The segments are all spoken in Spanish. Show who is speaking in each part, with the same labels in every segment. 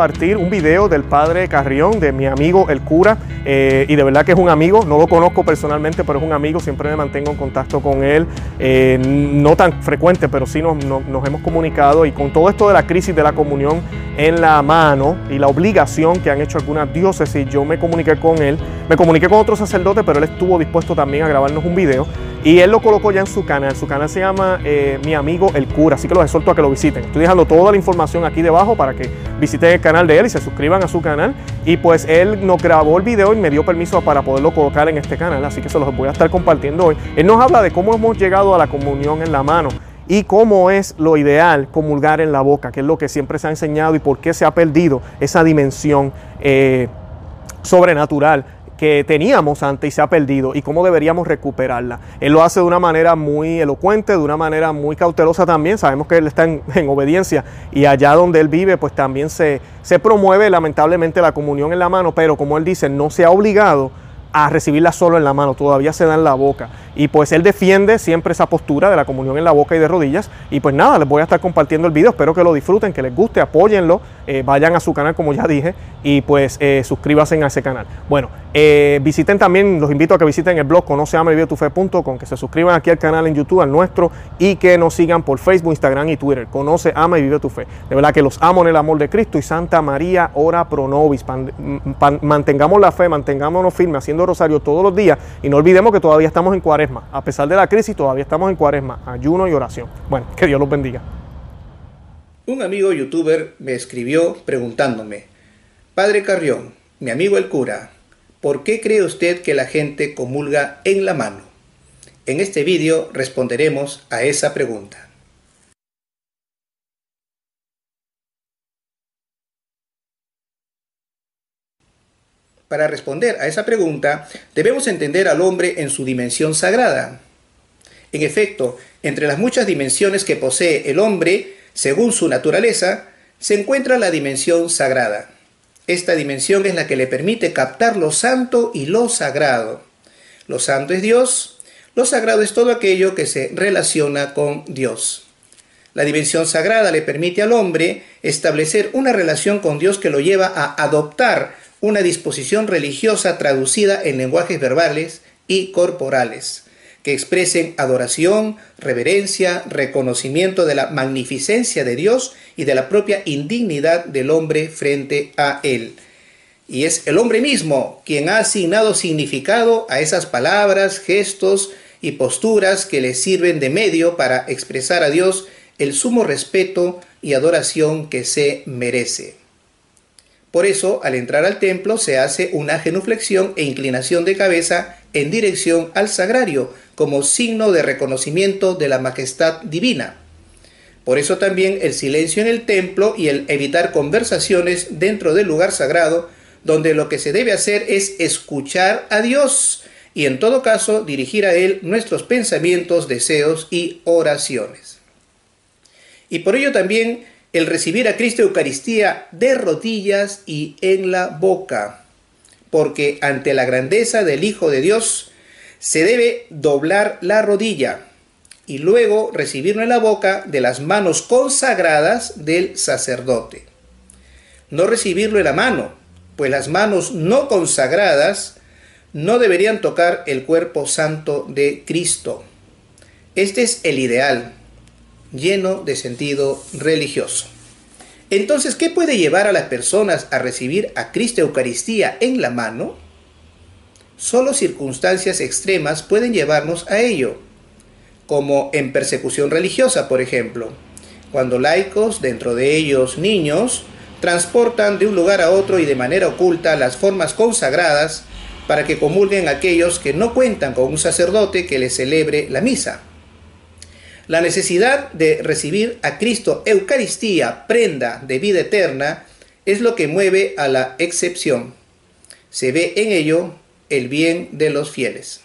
Speaker 1: compartir un video del padre Carrión, de mi amigo el cura, eh, y de verdad que es un amigo, no lo conozco personalmente, pero es un amigo, siempre me mantengo en contacto con él, eh, no tan frecuente, pero sí nos, hemos comunicado y con todo esto de la crisis de la comunión en la mano y la obligación que han hecho algunas diócesis, yo me comuniqué con él, me comuniqué con otro sacerdote, pero él estuvo dispuesto también a grabarnos un video y él lo colocó ya en su canal. Su canal se llama eh, Mi Amigo el Cura, así que los exhorto a que lo visiten. Estoy dejando toda la información aquí debajo para que visiten el canal de él y se suscriban a su canal. Y pues él nos grabó el video y me dio permiso para poderlo colocar en este canal, así que se los voy a estar compartiendo hoy. Él nos habla de cómo hemos llegado a la comunión en la mano y cómo es lo ideal comulgar en la boca, que es lo que siempre se ha enseñado y por qué se ha perdido esa dimensión eh, sobrenatural que teníamos antes y se ha perdido y cómo deberíamos recuperarla. Él lo hace de una manera muy elocuente, de una manera muy cautelosa también. Sabemos que él está en, obediencia y allá donde él vive pues también se, se promueve lamentablemente la comunión en la mano, pero como él dice, no se ha obligado a recibirla solo en la mano, todavía se da en la boca. Y pues él defiende siempre esa postura de la comunión en la boca y de rodillas. Y pues nada, les voy a estar compartiendo el video, espero que lo disfruten, que les guste, apóyenlo, eh, vayan a su canal como ya dije y pues eh, suscríbanse a ese canal. Bueno, eh, visiten también, los invito a que visiten el blog conoceamavivetufe.com, que se suscriban aquí al canal en YouTube, al nuestro, y que nos sigan por Facebook, Instagram y Twitter. Conoce, ama y vive tu fe. De verdad que los amo en el amor de Cristo y Santa María, ora pro nobis. mantengamos la fe, mantengámonos firmes haciendo rosario todos los días y no olvidemos que todavía estamos en A pesar de la crisis, todavía estamos en cuaresma, ayuno y oración. Bueno, que Dios los bendiga.
Speaker 2: Un amigo youtuber me escribió preguntándome, Padre Carrión, mi amigo el cura, ¿por qué cree usted que la gente comulga en la mano? En este vídeo responderemos a esa pregunta. Para responder a esa pregunta, debemos entender al hombre en su dimensión sagrada. En efecto, entre las muchas dimensiones que posee el hombre, según su naturaleza, se encuentra la dimensión sagrada. Esta dimensión es la que le permite captar lo santo y lo sagrado. Lo santo es Dios, lo sagrado es todo aquello que se relaciona con Dios. La dimensión sagrada le permite al hombre establecer una relación con Dios que lo lleva a adoptar una disposición religiosa traducida en lenguajes verbales y corporales, que expresen adoración, reverencia, reconocimiento de la magnificencia de Dios y de la propia indignidad del hombre frente a Él. Y es el hombre mismo quien ha asignado significado a esas palabras, gestos y posturas que le sirven de medio para expresar a Dios el sumo respeto y adoración que se merece. Por eso, al entrar al templo se hace una genuflexión e inclinación de cabeza en dirección al sagrario, como signo de reconocimiento de la majestad divina. Por eso también el silencio en el templo y el evitar conversaciones dentro del lugar sagrado, donde lo que se debe hacer es escuchar a Dios y en todo caso dirigir a Él nuestros pensamientos, deseos y oraciones. Y por ello también el recibir a Cristo Eucaristía de rodillas y en la boca, porque ante la grandeza del Hijo de Dios se debe doblar la rodilla y luego recibirlo en la boca de las manos consagradas del sacerdote. No recibirlo en la mano, pues las manos no consagradas no deberían tocar el cuerpo santo de Cristo. Este es el ideal, lleno de sentido religioso. Entonces, ¿qué puede llevar a las personas a recibir a Cristo Eucaristía en la mano? Solo circunstancias extremas pueden llevarnos a ello, como en persecución religiosa, por ejemplo, cuando laicos, dentro de ellos niños, transportan de un lugar a otro y de manera oculta las formas consagradas para que comulguen aquellos que no cuentan con un sacerdote que les celebre la misa. La necesidad de recibir a Cristo Eucaristía, prenda de vida eterna, es lo que mueve a la excepción. Se ve en ello el bien de los fieles.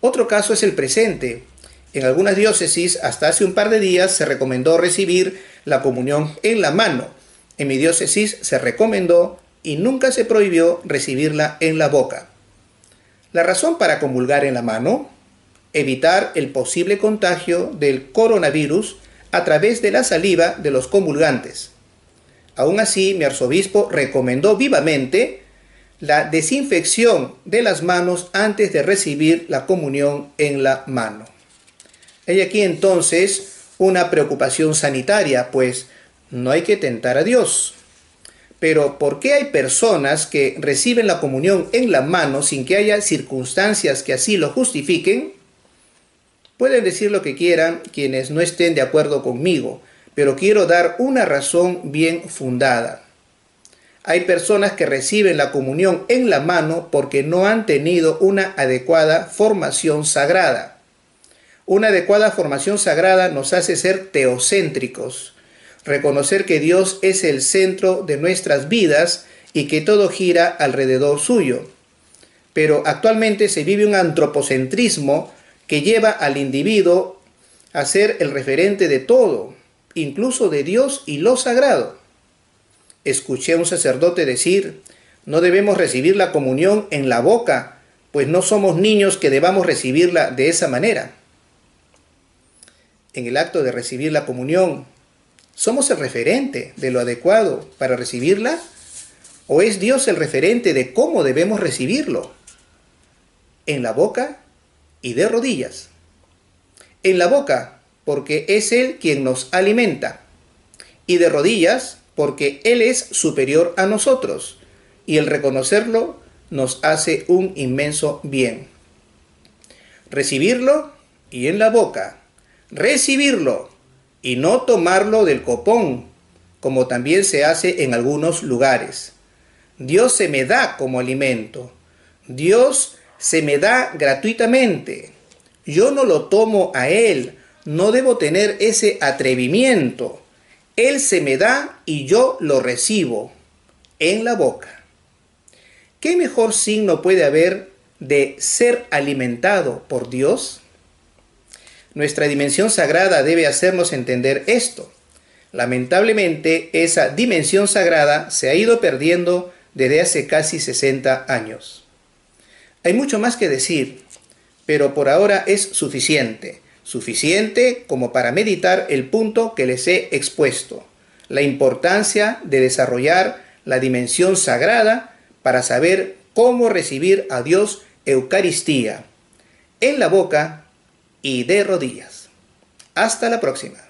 Speaker 2: Otro caso es el presente. En algunas diócesis hasta hace un par de días se recomendó recibir la comunión en la mano. En mi diócesis se recomendó y nunca se prohibió recibirla en la boca. La razón para comulgar en la mano evitar el posible contagio del coronavirus a través de la saliva de los comulgantes. Aún así, mi arzobispo recomendó vivamente la desinfección de las manos antes de recibir la comunión en la mano. Hay aquí entonces una preocupación sanitaria, pues no hay que tentar a Dios. Pero ¿por qué hay personas que reciben la comunión en la mano sin que haya circunstancias que así lo justifiquen? Pueden decir lo que quieran quienes no estén de acuerdo conmigo, pero quiero dar una razón bien fundada. Hay personas que reciben la comunión en la mano porque no han tenido una adecuada formación sagrada. Una adecuada formación sagrada nos hace ser teocéntricos, reconocer que Dios es el centro de nuestras vidas y que todo gira alrededor suyo. Pero actualmente se vive un antropocentrismo que lleva al individuo a ser el referente de todo, incluso de Dios y lo sagrado. Escuché a un sacerdote decir, no debemos recibir la comunión en la boca, pues no somos niños que debamos recibirla de esa manera. En el acto de recibir la comunión, ¿Somos el referente de lo adecuado para recibirla? ¿O es Dios el referente de cómo debemos recibirlo? En la boca y de rodillas. En la boca, porque es Él quien nos alimenta. Y de rodillas, porque Él es superior a nosotros. Y el reconocerlo nos hace un inmenso bien. Recibirlo y en la boca. Recibirlo y no tomarlo del copón, como también se hace en algunos lugares. Dios se me da como alimento. Dios se me da gratuitamente. Yo no lo tomo a Él. No debo tener ese atrevimiento. Él se me da y yo lo recibo en la boca. ¿Qué mejor signo puede haber de ser alimentado por Dios? Nuestra dimensión sagrada debe hacernos entender esto. Lamentablemente, esa dimensión sagrada se ha ido perdiendo desde hace casi 60 años. Hay mucho más que decir, pero por ahora es suficiente, suficiente como para meditar el punto que les he expuesto, la importancia de desarrollar la dimensión sagrada para saber cómo recibir a Dios Eucaristía, en la boca y de rodillas. Hasta la próxima.